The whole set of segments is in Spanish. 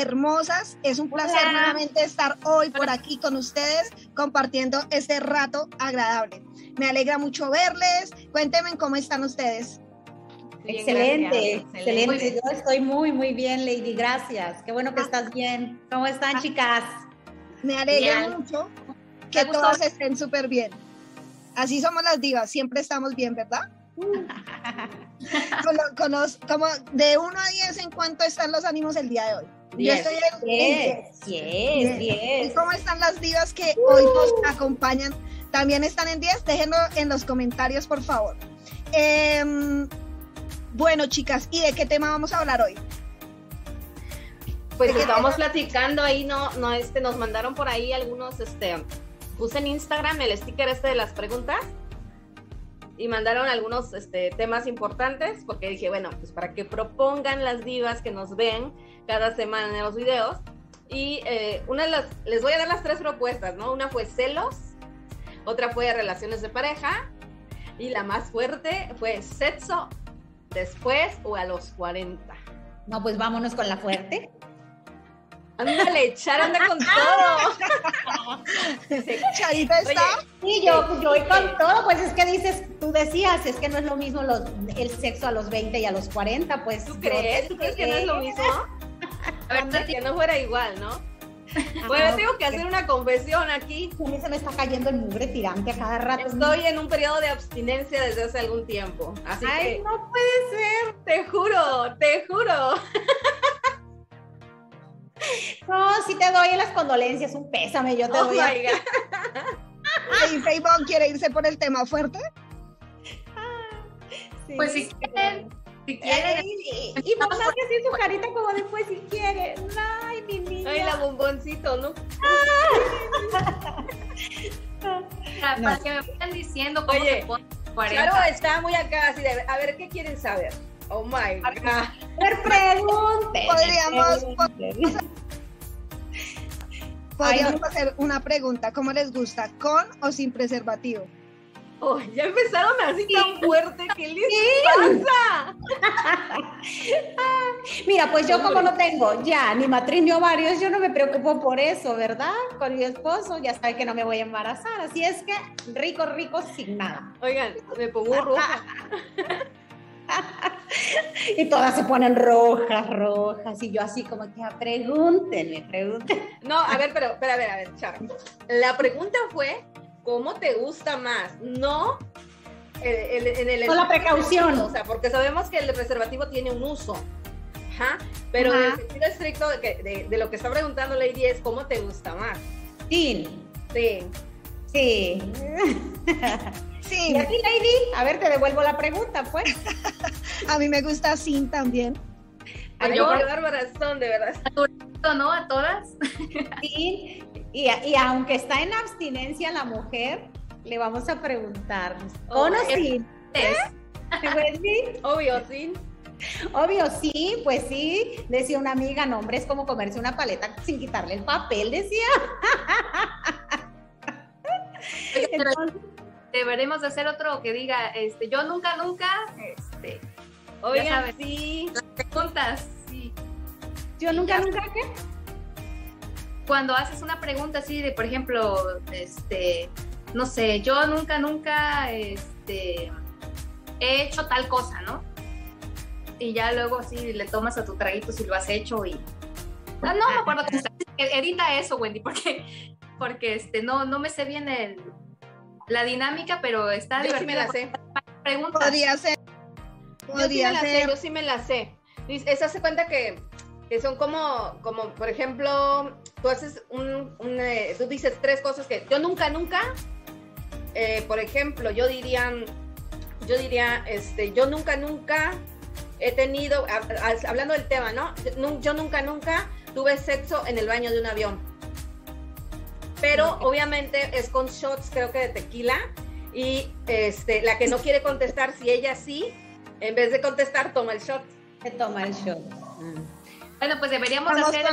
hermosas. Es un placer nuevamente estar hoy por aquí con ustedes compartiendo este rato agradable. Me alegra mucho verles. Cuéntenme cómo están ustedes. excelente, excelente. Yo estoy muy, muy bien, Lady. Gracias. Qué bueno que estás bien. ¿Cómo están, ah. chicas? Me alegra mucho que todos estén súper bien. Así somos las divas, siempre estamos bien, ¿verdad? como de 1 a 10, ¿en cuánto están los ánimos el día de hoy? Yo estoy en 10. ¿Y cómo están las divas que hoy nos acompañan? ¿También están en 10? Déjenlo en los comentarios, por favor. Em, bueno, chicas, ¿y de qué tema vamos a hablar hoy? Pues estábamos platicando ahí, no, no, este, nos mandaron por ahí algunos, este, puse en Instagram el sticker este de las preguntas y mandaron algunos este, temas importantes porque dije, bueno, pues para que propongan las divas que nos ven cada semana en los videos. Y eh, una de las, les voy a dar las tres propuestas, ¿no? Una fue celos, otra fue relaciones de pareja y la más fuerte fue sexo después o a los 40. No, pues vámonos con la fuerte. Ándale, Char anda con todo. Charita está. sí, yo, yo voy con todo. Pues es que dices, tú decías, es que no es lo mismo los, el sexo a los 20 y a los 40. Pues, ¿Tú crees? ¿Tú crees que no es lo mismo? A ver, que no fuera igual, ¿no? Bueno, tengo que hacer una confesión aquí. A mí se me está cayendo el mugre tirante a cada rato. Estoy en un periodo de abstinencia desde hace algún tiempo. Así Ay, no puede ser. Te juro, te juro. No, sí te doy las condolencias, un pésame, yo te oh doy. ¿Y Facebook quiere irse por el tema fuerte? Pues si quieren, si quieren. y, y mamá que así su carita como después si quieren. Ay, mi niña. Ay, la bomboncito, ¿no? Ah. Para que me vayan diciendo cómo Oye, Claro, está muy acá, así de, a ver, ¿qué quieren saber? Oh my God. ver, pregunten. Podríamos, podríamos hacer una pregunta. ¿Cómo les gusta? ¿Con o sin preservativo? Oh, ya empezaron así tan fuerte, ¿qué les pasa? Mira, pues yo como no tengo ya ni matriz ni ovarios, yo no me preocupo por eso, ¿verdad? Con mi esposo ya sabe que no me voy a embarazar, así es que rico, rico, sin nada. Oigan, me pongo roja. y todas se ponen rojas, rojas, y yo así como que, ah, pregúntenme, pregúntenme. No, a ver, pero, pero a ver, a ver, Charo. La pregunta fue, ¿cómo te gusta más? No en el... Con la precaución. O sea, porque sabemos que el preservativo tiene un uso. Ajá, pero en el sentido estricto de, de, lo que está preguntando Lady es, ¿cómo te gusta más? Sí. Sí. Sí. Sí. ¿Y a ti, Lady? A ver, te devuelvo la pregunta, pues. a mí me gusta sin también. Ay, yo, bárbara son, de verdad. ¿No? A todas. Sí, y, y, aunque está en abstinencia la mujer, le vamos a preguntar, ¿con o sin? ¿Eh? Obvio, sí. Obvio, sí, pues sí, decía una amiga, no, hombre, es como comerse una paleta sin quitarle el papel, decía. Entonces, deberemos de hacer otro que diga, este, yo nunca, nunca, este, oigan, sí, preguntas, sí. Yo nunca, nunca, ¿qué? Cuando haces una pregunta así de, por ejemplo, este, no sé, yo nunca, nunca, este, he hecho tal cosa, ¿no? Y ya luego así le tomas a tu traguito si lo has hecho y... No, no me acuerdo que edita eso, Wendy, porque, porque este, no, no me sé bien el, la dinámica, pero está Yo sí me la sé. Podría ser. Podría yo sí me la sé, yo sí me la sé. Esa se cuenta que, que, son como, como, por ejemplo, tú haces un, eh, tú dices tres cosas que yo nunca, nunca, eh, por ejemplo, yo diría, yo diría, este, yo nunca, nunca he tenido, hablando del tema, ¿no? Yo nunca, nunca tuve sexo en el baño de un avión pero obviamente es con shots, creo que de tequila. Y este, la que no quiere contestar, si ella sí, en vez de contestar, toma el shot. Se toma el shot. Bueno, pues deberíamos hacer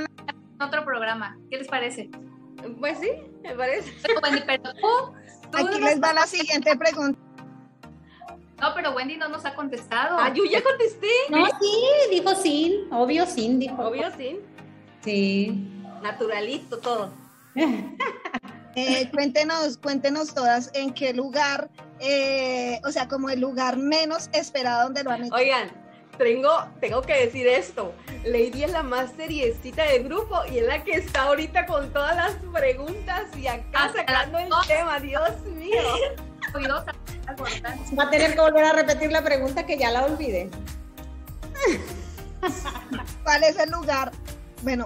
otro programa. ¿Qué les parece? Pues sí, me parece. Pero, tú, Aquí les va la siguiente pregunta. No, pero Wendy no nos ha contestado. Ah, yo ya contesté. No, sí, dijo sí, obvio sí, dijo. Obvio sí. Sí. Naturalito todo. Eh, cuéntenos, cuéntenos todas en qué lugar, eh, o sea, como el lugar menos esperado donde lo han hecho. Oigan, tengo, tengo que decir esto. Lady es la más seriecita del grupo y es la que está ahorita con todas las preguntas y acá sacando el tema, Dios mío. Va a tener que volver a repetir la pregunta que ya la olvidé. ¿Cuál es el lugar? Bueno,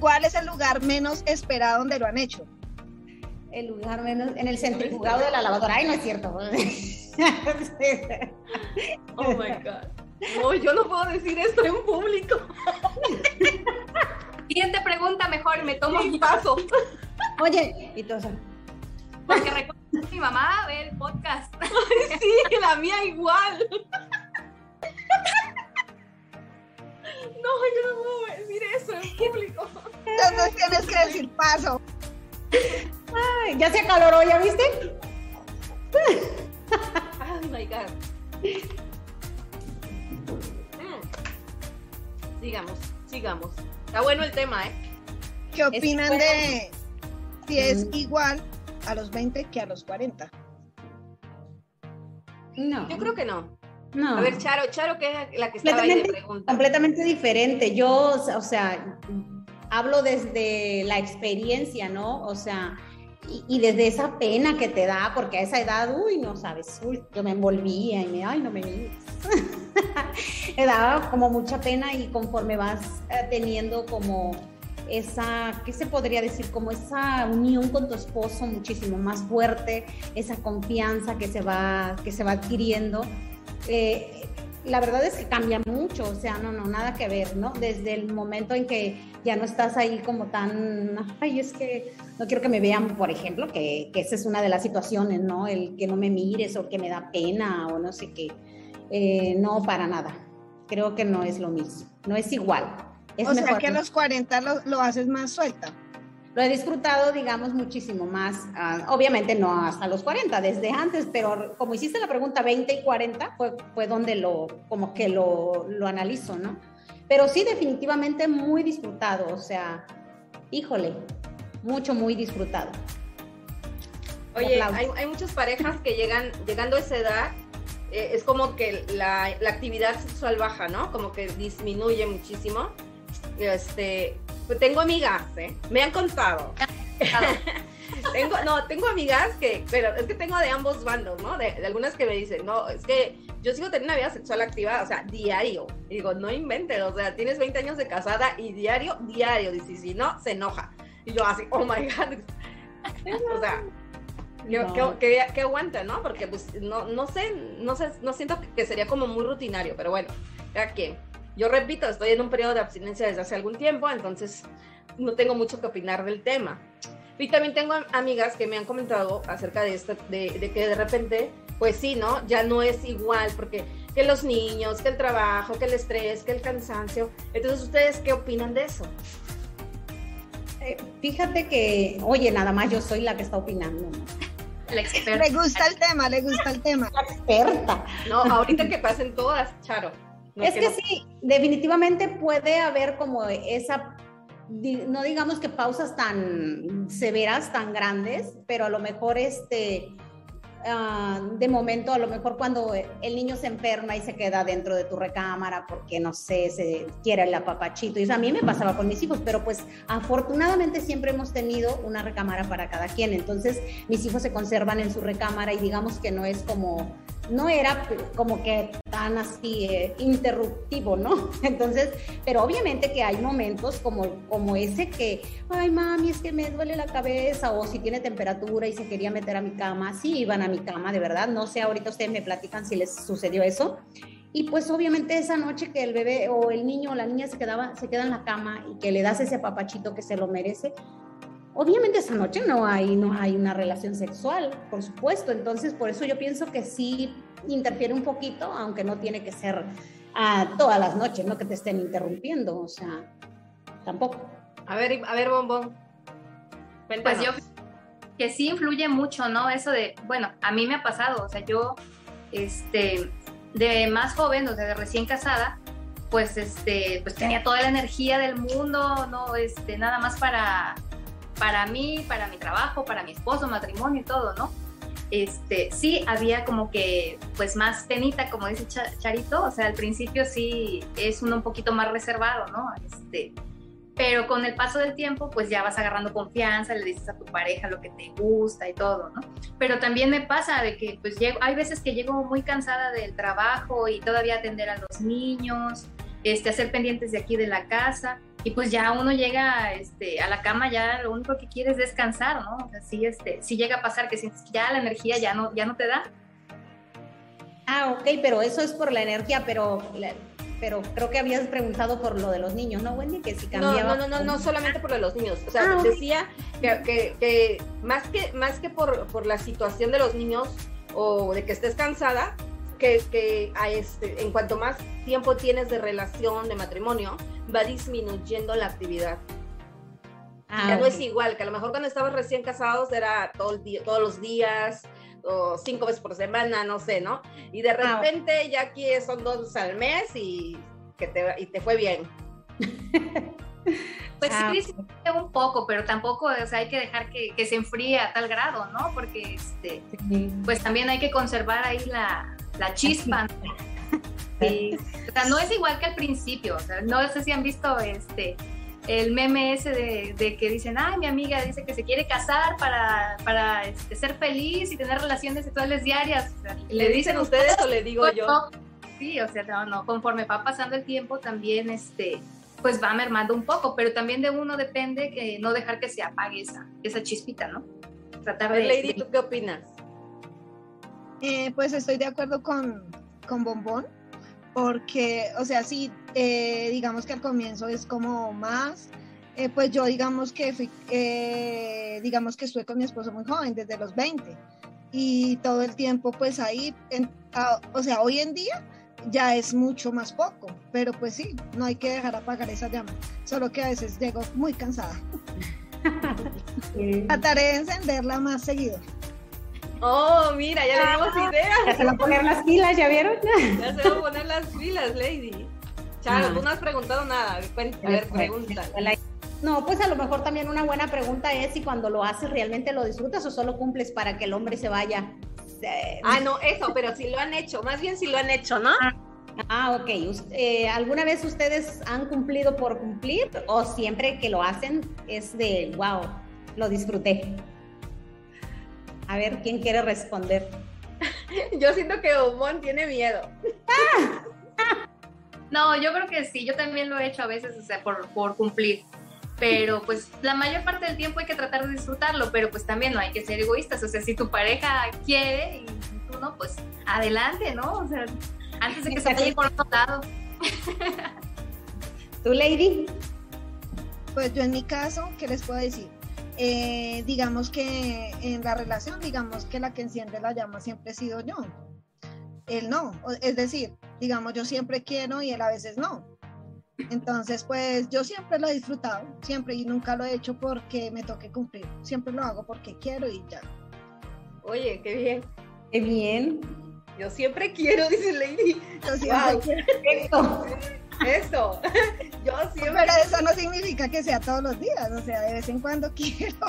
¿cuál es el lugar menos esperado donde lo han hecho? El lugar menos, en el centrifugado de la lavadora. Ay, no es cierto. oh my God. No, yo no puedo decir esto en público. Siguiente pregunta, mejor me tomo un paso. Oye, y todo Porque recuerdo que mi mamá ve el podcast. sí, la mía igual. Entonces tienes que decir paso. Ay, ya se acaloró, ¿ya viste? Oh my God. Sigamos, sigamos. Está bueno el tema, ¿eh? ¿Qué opinan de si es mm. igual a los 20 que a los 40? No. Yo creo que no. No. A ver, Charo, Charo, que es la que estaba ahí de pregunta. Completamente diferente. Yo, o sea, hablo desde la experiencia, ¿no? O sea, y, desde esa pena que te da, porque a esa edad, uy, no sabes, uy, yo me envolvía y me, ay, no me mires. me daba como mucha pena y conforme vas eh, teniendo como esa, ¿qué se podría decir? Como esa unión con tu esposo muchísimo más fuerte, esa confianza que se va, que se va adquiriendo. Eh, la verdad es que cambia mucho, o sea, no, no, nada que ver, ¿no? Desde el momento en que ya no estás ahí como tan, ay, es que no quiero que me vean, por ejemplo, que, esa es una de las situaciones, ¿no? El que no me mires o que me da pena o no sé qué. Eh, no, para nada. Creo que no es lo mismo, no es igual. o sea que a los 40 lo, lo haces más suelta lo he disfrutado, digamos, muchísimo más. Ah, obviamente no hasta los 40, desde antes, pero como hiciste la pregunta 20 y 40, fue, fue donde lo, como que lo, lo analizo, ¿no? Pero sí, definitivamente muy disfrutado, o sea, híjole, mucho, muy disfrutado. Oye, hay, hay, muchas parejas que llegan, llegando a esa edad, eh, es como que la, la actividad sexual baja, ¿no? Como que disminuye muchísimo. Este, pues tengo amigas, ¿eh? Me han contado. tengo, no, tengo amigas que, pero es que tengo de ambos bandos, ¿no? De, algunas que me dicen, no, es que yo sigo teniendo una vida sexual activa, o sea, diario. Y digo, no inventes, o sea, tienes 20 años de casada y diario, diario. Dice, si no, se enoja. Y yo así, oh my God. o sea, que, aguanta, ¿no? Porque pues no, no sé, no sé, no siento que sería como muy rutinario, pero bueno, ya que yo repito, estoy en un periodo de abstinencia desde hace algún tiempo, entonces no tengo mucho que opinar del tema. Y también tengo amigas que me han comentado acerca de esto, de, que de repente, pues sí, ¿no? Ya no es igual, porque que los niños, que el trabajo, que el estrés, que el cansancio. Entonces, ¿ustedes qué opinan de eso? Eh, fíjate que, oye, nada más yo soy la que está opinando. La experta. Le gusta el tema, le gusta el tema. La experta. No, ahorita que pasen todas, Charo es que, sí, definitivamente puede haber como esa, no digamos que pausas tan severas, tan grandes, pero a lo mejor este, ah, de momento, a lo mejor cuando el niño se enferma y se queda dentro de tu recámara porque, no sé, se quiere el apapachito. Y eso a mí me pasaba con mis hijos, pero pues afortunadamente siempre hemos tenido una recámara para cada quien. Entonces mis hijos se conservan en su recámara y digamos que no es como no era como que tan así eh, interruptivo, ¿no? Entonces, pero obviamente que hay momentos como, como ese que, ay mami, es que me duele la cabeza, o si tiene temperatura y se quería meter a mi cama, sí iban a mi cama, de verdad, no sé, ahorita ustedes me platican si les sucedió eso. Y pues obviamente esa noche que el bebé o el niño o la niña se quedaba, se queda en la cama y que le das ese papachito que se lo merece, Obviamente esa noche no hay, no hay una relación sexual, por supuesto, entonces por eso yo pienso que sí interfiere un poquito, aunque no tiene que ser a todas las noches, no que te estén interrumpiendo, o sea, tampoco. A ver, a ver, bombón. Pues yo que sí influye mucho, ¿no? Eso de, bueno, a mí me ha pasado, o sea, yo, este, de más joven, o sea, de recién casada, pues este, pues tenía toda la energía del mundo, no, este, nada más para, para mí, para mi trabajo, para mi esposo, matrimonio y todo, ¿no? Este, sí había como que, pues más penita, como dice Charito, o sea, al principio sí es uno un poquito más reservado, ¿no? Este, pero con el paso del tiempo, pues ya vas agarrando confianza, le dices a tu pareja lo que te gusta y todo, ¿no? Pero también me pasa de que, pues, llego, hay veces que llego muy cansada del trabajo y todavía atender a los niños, este, hacer pendientes de aquí de la casa, y pues ya uno llega este, a la cama, ya lo único que quiere es descansar, ¿no? O sea, sí, este, sí llega a pasar que sientes que ya la energía ya no, ya no te da. Ah, ok, pero eso es por la energía, pero pero creo que habías preguntado por lo de los niños, ¿no, Wendy? Que si cambiaba. No, no, no, no, solamente por lo de los niños. O sea, ah, decía que, que, más que, más que por, por la situación de los niños o de que estés cansada, que, que a este, en cuanto más tiempo tienes de relación, de matrimonio, va disminuyendo la actividad. Ah, ya no es igual, que a lo mejor cuando estabas recién casados era todo el día, todos los días, o cinco veces por semana, no sé, ¿no? Y de ah, repente ya aquí son dos al mes y, que te, y te fue bien. Pues ah, sí, un poco, pero tampoco o sea, hay que dejar que, que, se enfríe a tal grado, ¿no? Porque este, pues también hay que conservar ahí la, la chispa. Sí. O sea, no es igual que al principio, o sea, no sé si han visto este el meme ese de, que dicen, ay, mi amiga dice que se quiere casar para, para este, ser feliz y tener relaciones sexuales diarias. ¿Le dicen ustedes o le digo yo? Sí, o sea, no, no, conforme va pasando el tiempo también, este, pues va mermando un poco, pero también de uno depende que no dejar que se apague esa, esa chispita, ¿no? Tratar de... Lady, ¿tú qué opinas? Eh, pues estoy de acuerdo con, con Bombón porque, o sea, sí, eh, digamos que al comienzo es como más, eh, pues yo digamos que fui, eh, digamos que estuve con mi esposo muy joven, desde los 20, y todo el tiempo pues ahí, o sea, hoy en día ya es mucho más poco, pero pues sí, no hay que dejar apagar esa llama, solo que a veces llego muy cansada. Trataré de encenderla más seguido. Oh, mira, ya le dimos ah, idea. Ya se van a poner las pilas, ¿ya vieron? Ya se van a poner las pilas, Lady. Charo, ah. tú no has preguntado nada. A ver, pregunta. No, pues a lo mejor también una buena pregunta es si cuando lo haces realmente lo disfrutas o solo cumples para que el hombre se vaya. Ah, no, eso, pero si lo han hecho, más bien si lo han hecho, ¿no? Ah, ok. Eh, ¿Alguna vez ustedes han cumplido por cumplir o siempre que lo hacen es de, wow, lo disfruté? A ver, ¿quién quiere responder? yo siento que Omón tiene miedo. no, yo creo que sí, yo también lo he hecho a veces, o sea, por, por cumplir. Pero pues la mayor parte del tiempo hay que tratar de disfrutarlo, pero pues también no hay que ser egoístas. O sea, si tu pareja quiere y tú no, pues adelante, ¿no? O sea, antes de que se vaya por otro lado. ¿Tú, Lady? Pues yo en mi caso, ¿qué les puedo decir? Eh, digamos que en la relación, digamos que la que enciende la llama siempre he sido yo. Él no. Es decir, digamos, yo siempre quiero y él a veces no. Entonces, pues yo siempre lo he disfrutado, siempre y nunca lo he hecho porque me toque cumplir. Siempre lo hago porque quiero y ya. Oye, qué bien. Qué bien. Yo siempre quiero, dice Lady. Yo siempre quiero. Eso. Yo siempre. Pero eso no significa que sea todos los días, o sea, de vez en cuando quiero.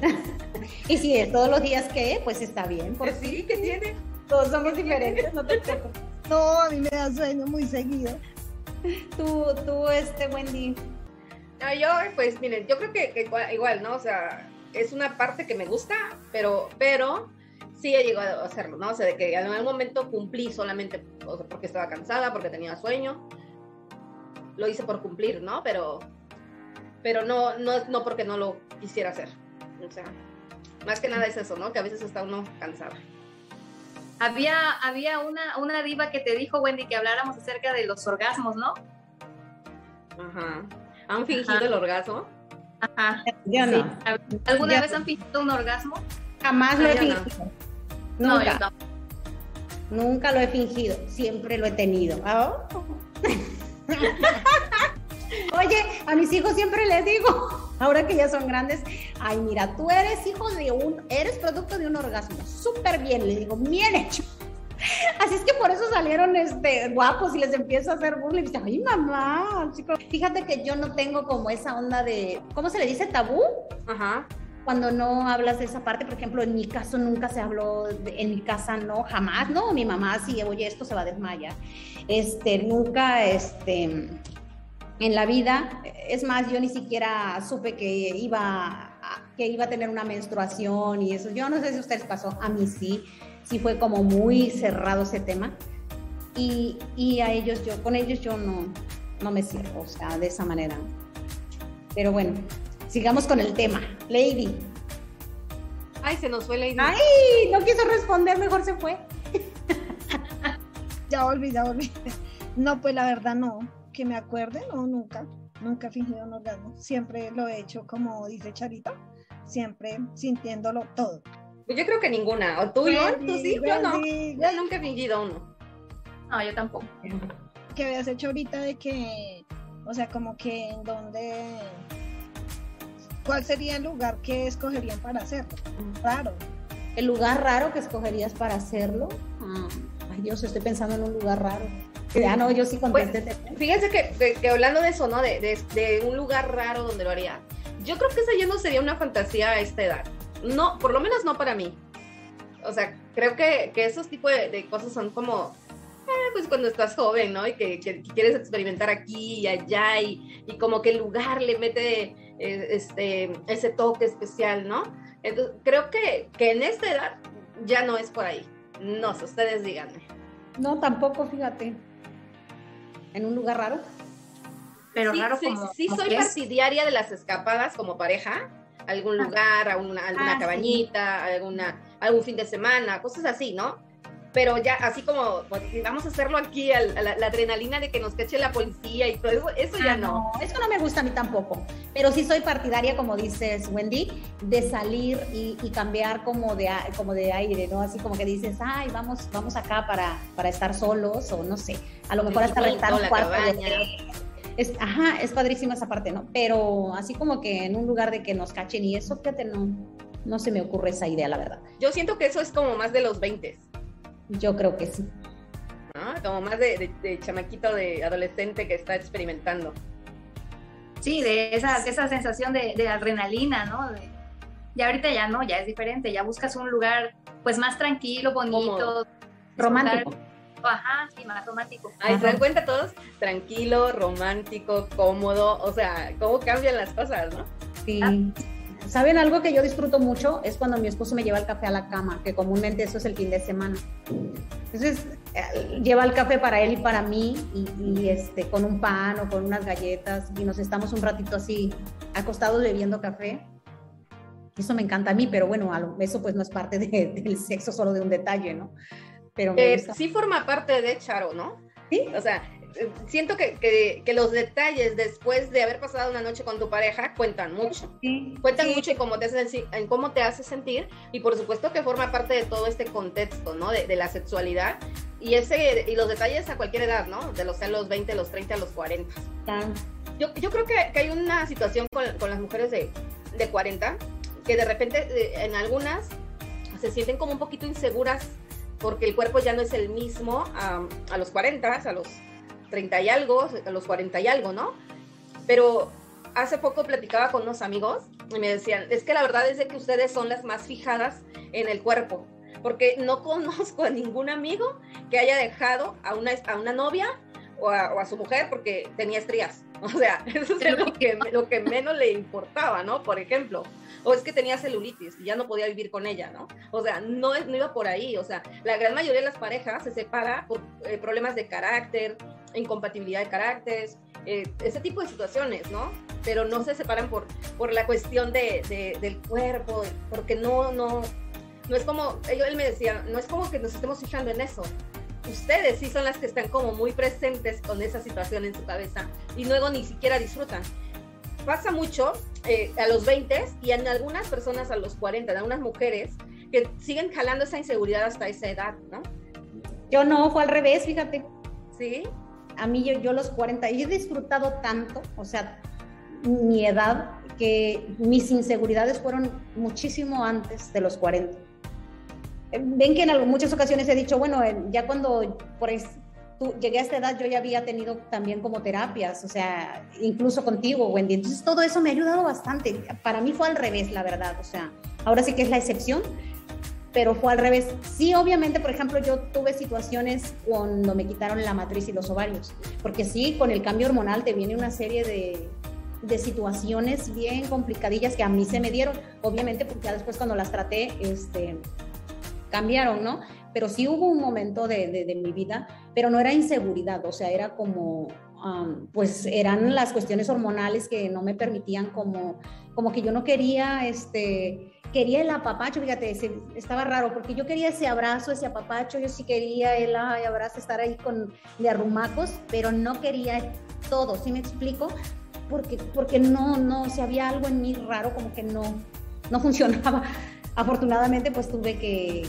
y si es todos los días que, pues está bien. Pues sí, que tiene. Todos somos diferentes, no te No, a mí me da sueño muy seguido. Tú, tú, este, Wendy. No, yo, pues, miren, yo creo que, igual, ¿no? O sea, es una parte que me gusta, pero, pero sí he llegado a hacerlo, ¿no? O sea, de que en algún momento cumplí solamente o sea, porque estaba cansada, porque tenía sueño, lo hice por cumplir, ¿no? Pero, pero no, no, no porque no lo quisiera hacer. O sea, más que nada es eso, ¿no? Que a veces está uno cansado. Había, había una, una diva que te dijo, Wendy, que habláramos acerca de los orgasmos, ¿no? Ajá. ¿Han fingido el orgasmo? Ajá. ¿Alguna vez han fingido un orgasmo? Jamás lo he fingido. No. Nunca. No, Nunca lo he fingido, siempre lo he tenido. Oh. Oye, a mis hijos siempre les digo, ahora que ya son grandes, ay, mira, tú eres hijo de un, eres producto de un orgasmo. Súper bien, le digo, bien hecho. Así es que por eso salieron este, guapos y les empiezo a hacer burla y dicen, ay mamá, chico. Fíjate que yo no tengo como esa onda de, ¿cómo se le dice? ¿Tabú? Ajá. Cuando no hablas de esa parte, por ejemplo, en mi caso nunca se habló, en mi casa no, jamás, no, mi mamá sí, oye, esto se va a desmayar. Este, nunca, este, en la vida, es más, yo ni siquiera supe que iba que iba a tener una menstruación y eso. Yo no sé si a ustedes pasó, a mí sí sí fue como muy cerrado ese tema. Y, y, a ellos, yo, con ellos yo no, no me cierro, o sea, de esa manera. Pero bueno, sigamos con el tema. Lady. Ay, se nos fue Lady. Ay, no quiso responder, mejor se fue. ya volví, ya volví. No, pues la verdad no. Que me acuerde, no, nunca. Nunca he fingido un orgasmo. Siempre lo he hecho como dice Charita, siempre sintiéndolo todo. Pues yo creo que ninguna. ¿O tú, Ivonne? ¿Tú sí? Yo no. Yo nunca he fingido uno. No, yo tampoco. ¿Qué habías hecho ahorita de que, o sea, como que en dónde, cuál sería el lugar que escogerían para hacerlo? Raro. ¿El lugar raro que escogerías para hacerlo? Ah, ay Dios, estoy pensando en un lugar raro. Ya no, yo sí contesté. Pues, fíjense que, que, hablando de eso, ¿no? De, de, de, un lugar raro donde lo haría. Yo creo que esa ya no sería una fantasía a esta edad no, por lo menos no para mí. O sea, creo que, que esos tipos de, cosas son como, pues cuando estás joven, ¿no? Y que, quieres experimentar aquí y allá y, y, como que el lugar le mete eh, este, ese toque especial, ¿no? Entonces, creo que, que en esta edad ya no es por ahí. No sé, ustedes díganme. No, tampoco, fíjate. ¿En un lugar raro? Pero raro como. Sí, soy partidaria de las escapadas como pareja algún ah. lugar, a alguna ah, cabañita, alguna, algún fin de semana, cosas así, ¿no? Pero ya así como pues, vamos a hacerlo aquí, a la, adrenalina de que nos cache la policía y todo eso, eso ya ah, no. Eso no me gusta a mí tampoco. Pero sí soy partidaria, como dices, Wendy, de salir y, cambiar como de, como de aire, ¿no? Así como que dices, ay, vamos, vamos acá para, para estar solos o no sé. A lo mejor hasta rentar un cuarto de es, ajá, es padrísima esa parte, ¿no? Pero así como que en un lugar de que nos cachen y eso, fíjate, no, no se me ocurre esa idea, la verdad. Yo siento que eso es como más de los 20. Yo creo que sí. Ah, como más de, chamaquito, de adolescente que está experimentando. Sí, de esa, esa sensación de, adrenalina, ¿no? ya ahorita ya no, ya es diferente, ya buscas un lugar pues más tranquilo, bonito, romántico. Ajá, sí, más romántico. Ahí se dan cuenta todos, tranquilo, romántico, cómodo, o sea, cómo cambian las cosas, ¿no? Sí. Ah. ¿Saben algo que yo disfruto mucho? Es cuando mi esposo me lleva el café a la cama, que comúnmente eso es el fin de semana. Entonces, eh, lleva el café para él y para mí, y, este, con un pan o con unas galletas, y nos estamos un ratito así acostados bebiendo café. Eso me encanta a mí, pero bueno, eso pues no es parte del sexo, solo de un detalle, ¿no? pero eh, sí forma parte de Charo, ¿no? Sí. O sea, siento que, que, los detalles después de haber pasado una noche con tu pareja cuentan mucho. Sí, cuentan mucho en cómo, te hace, en cómo te hace sentir y por supuesto que forma parte de todo este contexto, ¿no? De, de la sexualidad y, ese, y los detalles a cualquier edad, ¿no? De los, a los 20, los 30, a los 40. Yo, yo creo que, que, hay una situación con, con las mujeres de, de 40 que de repente eh, en algunas se sienten como un poquito inseguras porque el cuerpo ya no es el mismo a, los 40, a los 30 y algo, los 40 y algo, ¿no? Pero hace poco platicaba con unos amigos y me decían, es que la verdad es de que ustedes son las más fijadas en el cuerpo, porque no conozco a ningún amigo que haya dejado a una, a una novia o a, su mujer porque tenía estrías. O sea, eso es lo que, lo que menos le importaba, ¿no? Por ejemplo o es que tenía celulitis y ya no podía vivir con ella, ¿no? O sea, no, no iba por ahí, o sea, la gran mayoría de las parejas se separa por eh, problemas de carácter, incompatibilidad de caracteres, eh, ese tipo de situaciones, ¿no? Pero no se separan por, por la cuestión de, del cuerpo, porque no, no, no es como, él me decía, no es como que nos estemos fijando en eso, ustedes sí son las que están como muy presentes con esa situación en su cabeza y luego ni siquiera disfrutan pasa mucho eh, a los 20 y en algunas personas a los 40, en algunas mujeres que siguen jalando esa inseguridad hasta esa edad, ¿no? Yo no, fue al revés, fíjate. Sí. A mí yo, yo los 40, y he disfrutado tanto, o sea, mi edad, que mis inseguridades fueron muchísimo antes de los 40. ven que en muchas ocasiones he dicho, bueno, ya cuando por llegué a esta edad, yo ya había tenido también como terapias, o sea, incluso contigo, Wendy. Entonces, todo eso me ha ayudado bastante. Para mí fue al revés, la verdad. O sea, ahora sí que es la excepción, pero fue al revés. Sí, obviamente, por ejemplo, yo tuve situaciones cuando me quitaron la matriz y los ovarios, porque sí, con el cambio hormonal te viene una serie de, de situaciones bien complicadillas que a mí se me dieron, obviamente porque ya después cuando las traté, este, cambiaron, ¿no? Pero sí hubo un momento de, de, mi vida, pero no era inseguridad, o sea, era como, pues eran las cuestiones hormonales que no me permitían como, como que yo no quería, este, quería el apapacho, fíjate, estaba raro, porque yo quería ese abrazo, ese apapacho, yo sí quería el ay, abrazo, estar ahí con de arrumacos, pero no quería todo, ¿sí me explico? Porque, porque no, no, si había algo en mí raro, como que no, no funcionaba. Afortunadamente, pues tuve que,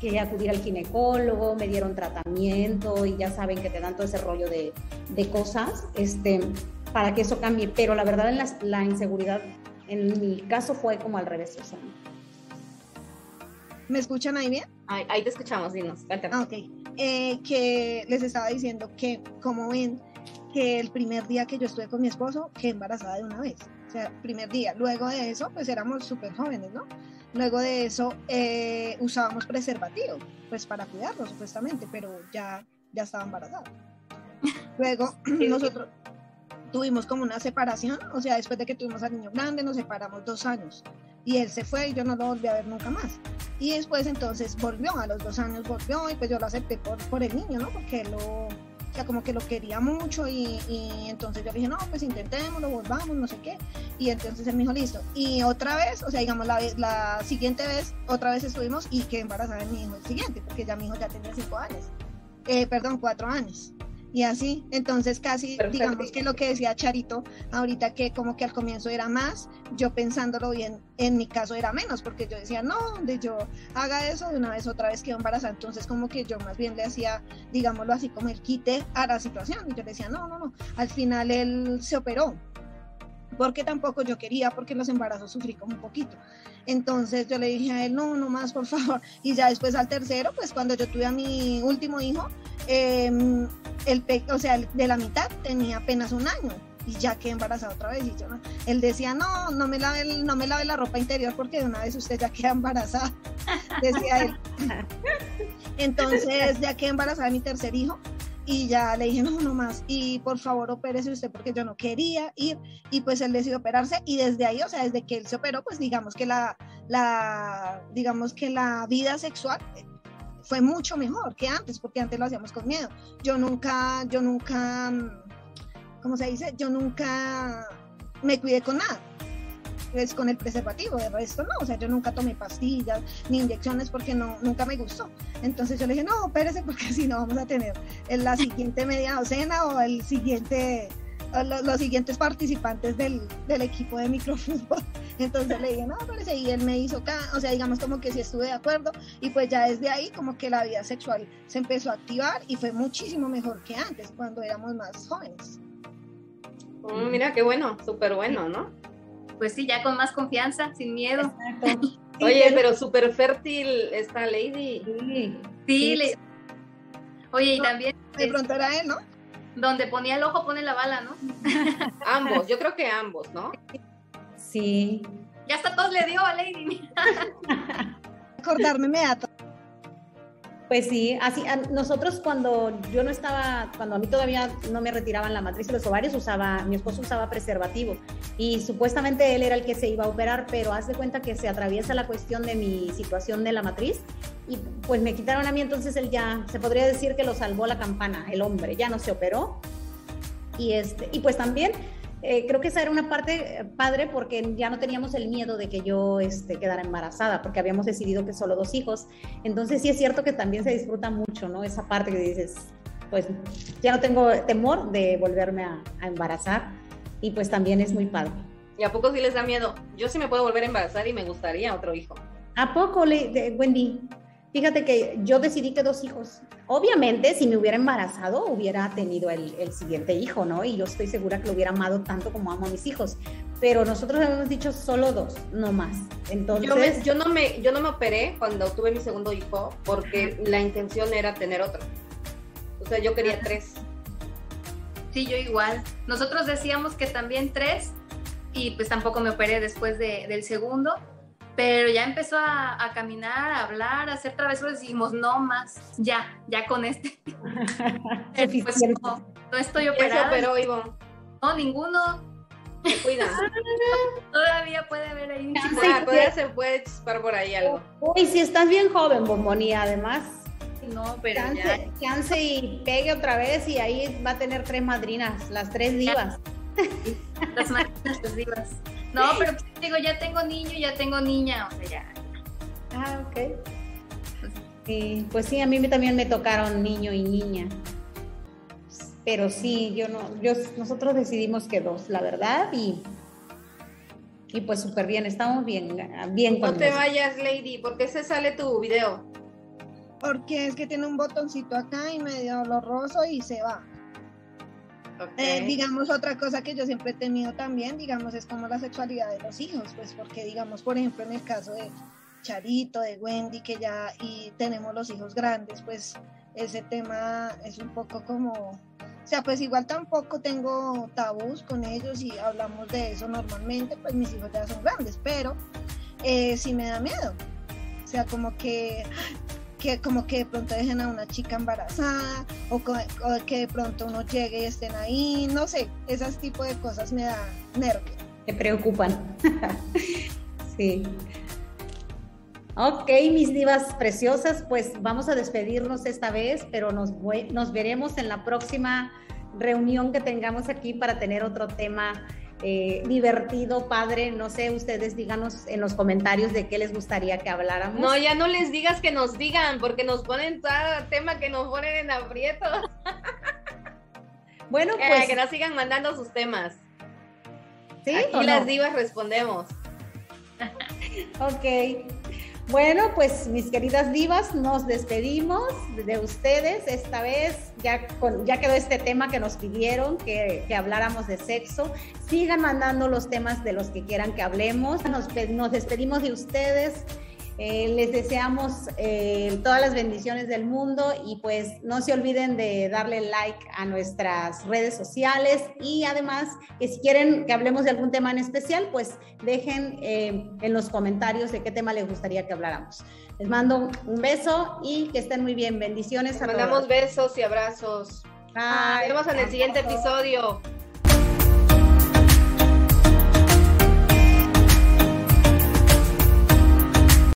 que acudir al ginecólogo, me dieron tratamiento y ya saben que te dan todo ese rollo de, de cosas este, para que eso cambie. Pero la verdad, en la, la inseguridad, en mi caso fue como al revés. O sea. ¿Me escuchan ahí bien? Ahí, te escuchamos, dinos. Ah, ok. Eh, que les estaba diciendo que, como ven, que el primer día que yo estuve con mi esposo, quedé embarazada de una vez. O sea, primer día. Luego de eso, pues éramos súper jóvenes, ¿no? Luego de eso eh, usábamos preservativo, pues para cuidarlo supuestamente, pero ya, ya estaba embarazada. Luego nosotros tuvimos como una separación, o sea, después de que tuvimos al niño grande, nos separamos dos años. Y él se fue y yo no lo volví a ver nunca más. Y después entonces volvió, a los dos años volvió y pues yo lo acepté por, por el niño, ¿no? Porque lo, o como que lo quería mucho y, entonces yo dije, no, pues intentémoslo, volvamos, no sé qué. Y entonces él me dijo, listo. Y otra vez, o sea, digamos, la, la siguiente vez, otra vez estuvimos y quedé embarazada de mi hijo el siguiente, porque ya mi hijo ya tenía cinco años. Eh, perdón, cuatro años y así. Entonces casi, digamos que lo que decía Charito ahorita, que como que al comienzo era más, yo pensándolo bien, en mi caso era menos, porque yo decía, no, de yo haga eso de una vez, otra vez quedo embarazada. Entonces como que yo más bien le hacía, digámoslo así, como el quite a la situación. Y yo le decía, no, no, no. Al final él se operó porque tampoco yo quería, porque los embarazos sufrí como un poquito. Entonces yo le dije a él, no, no más, por favor. Y ya después al tercero, pues cuando yo tuve a mi último hijo, em, el o sea, de la mitad tenía apenas un año y ya quedé embarazada otra vez. Y yo, él decía, no, no me, lave, no me lave la ropa interior porque de una vez usted ya queda embarazada, decía él. Entonces ya quedé embarazada de mi tercer hijo y ya le dije, no, no más, y por favor opérese usted porque yo no quería ir, y pues él decidió operarse, y desde ahí, o sea, desde que él se operó, pues digamos que la, la digamos que la vida sexual fue mucho mejor que antes, porque antes lo hacíamos con miedo. Yo nunca, yo nunca, ¿cómo se dice? Yo nunca me cuidé con nada es con el preservativo, de resto no, o sea, yo nunca tomé pastillas ni inyecciones porque no, nunca me gustó. Entonces yo le dije, no, espérese porque si no vamos a tener en la siguiente media docena o el siguiente, los, siguientes participantes del, del, equipo de microfútbol. Entonces le dije, no, espérese, y él me hizo, o sea, digamos como que sí estuve de acuerdo y pues ya desde ahí como que la vida sexual se empezó a activar y fue muchísimo mejor que antes, cuando éramos más jóvenes. Mm, mira, qué bueno, súper bueno, ¿no? Pues sí, ya con más confianza, sin miedo. Oye, pero súper fértil esta lady. Sí, Le... Oye, y también... De pronto era él, ¿no? Donde ponía el ojo pone la bala, ¿no? ambos, yo creo que ambos, ¿no? Sí. Ya hasta todos le dio a Lady. Acordarme me da pues sí, así nosotros cuando yo no estaba, cuando a mí todavía no me retiraban la matriz y los ovarios, usaba, mi esposo usaba preservativo y supuestamente él era el que se iba a operar, pero haz de cuenta que se atraviesa la cuestión de mi situación de la matriz y pues me quitaron a mí, entonces él ya, se podría decir que lo salvó la campana, el hombre, ya no se operó. Y este, y pues también eh, creo que esa era una parte eh, padre porque ya no teníamos el miedo de que yo este, quedara embarazada, porque habíamos decidido que solo dos hijos. Entonces sí es cierto que también se disfruta mucho, ¿no? Esa parte que dices, pues ya no tengo temor de volverme a, embarazar y pues también es muy padre. ¿Y a poco sí les da miedo? Yo sí me puedo volver a embarazar y me gustaría otro hijo. ¿A poco, le, Wendy? Fíjate que yo decidí que dos hijos. Obviamente, si me hubiera embarazado, hubiera tenido el, el, siguiente hijo, ¿no? Y yo estoy segura que lo hubiera amado tanto como amo a mis hijos. Pero nosotros hemos dicho solo dos, no más. Entonces. Yo, no, me, yo no me operé cuando tuve mi segundo hijo porque la intención era tener otro. O sea, yo quería tres. Sí, yo igual. Nosotros decíamos que también tres y pues tampoco me operé después de, del segundo pero ya empezó a, caminar, a hablar, a hacer travesuras y dijimos, no más, ya, ya con este. pues no, no, estoy operada. pero Ivo? No, ninguno. Cuida. Todavía puede haber ahí. Ah, todavía se puede chispar por ahí algo. Uy, si estás bien joven, Bombonía, además. No, pero chance, ya. Chance y pegue otra vez y ahí va a tener tres madrinas, las tres divas. Las madrinas, las divas. No, pero pues, digo, ya tengo niño, ya tengo niña, o sea, ya. Ah, ok. Sí, pues sí, a mí también me tocaron niño y niña. Pero sí, yo no, yo, nosotros decidimos que dos, la verdad, y, y pues súper bien, estamos bien, bien No te vayas, Lady, porque se sale tu video. Porque es que tiene un botoncito acá y medio oloroso y se va. Eh, digamos, otra cosa que yo siempre he tenido también, digamos, es como la sexualidad de los hijos, pues porque, digamos, por ejemplo, en el caso de Charito, de Wendy, que ya y tenemos los hijos grandes, pues ese tema es un poco como, o sea, pues igual tampoco tengo tabús con ellos y hablamos de eso normalmente, pues mis hijos ya son grandes, pero eh, sí me da miedo. O sea, como que que como que de pronto dejen a una chica embarazada o, que de pronto uno llegue y estén ahí, no sé, esas tipo de cosas me da nervio. Me preocupan. sí. Ok, mis divas preciosas, pues vamos a despedirnos esta vez, pero nos, nos veremos en la próxima reunión que tengamos aquí para tener otro tema eh, divertido, padre. No sé, ustedes díganos en los comentarios de qué les gustaría que habláramos. No, ya no les digas que nos digan, porque nos ponen cada tema que nos ponen en aprieto. Bueno, eh, pues. que nos sigan mandando sus temas. ¿Sí? Aquí las divas respondemos. ok. Bueno, pues mis queridas divas, nos despedimos de ustedes. Esta vez ya, ya quedó este tema que nos pidieron, que, que, habláramos de sexo. Sigan mandando los temas de los que quieran que hablemos. Nos, nos despedimos de ustedes. Eh, les deseamos eh, todas las bendiciones del mundo y pues no se olviden de darle like a nuestras redes sociales y además que si quieren que hablemos de algún tema en especial, pues dejen eh, en los comentarios de qué tema les gustaría que habláramos. Les mando un beso y que estén muy bien. Bendiciones a Mandamos besos y abrazos. Nos vemos en el siguiente episodio.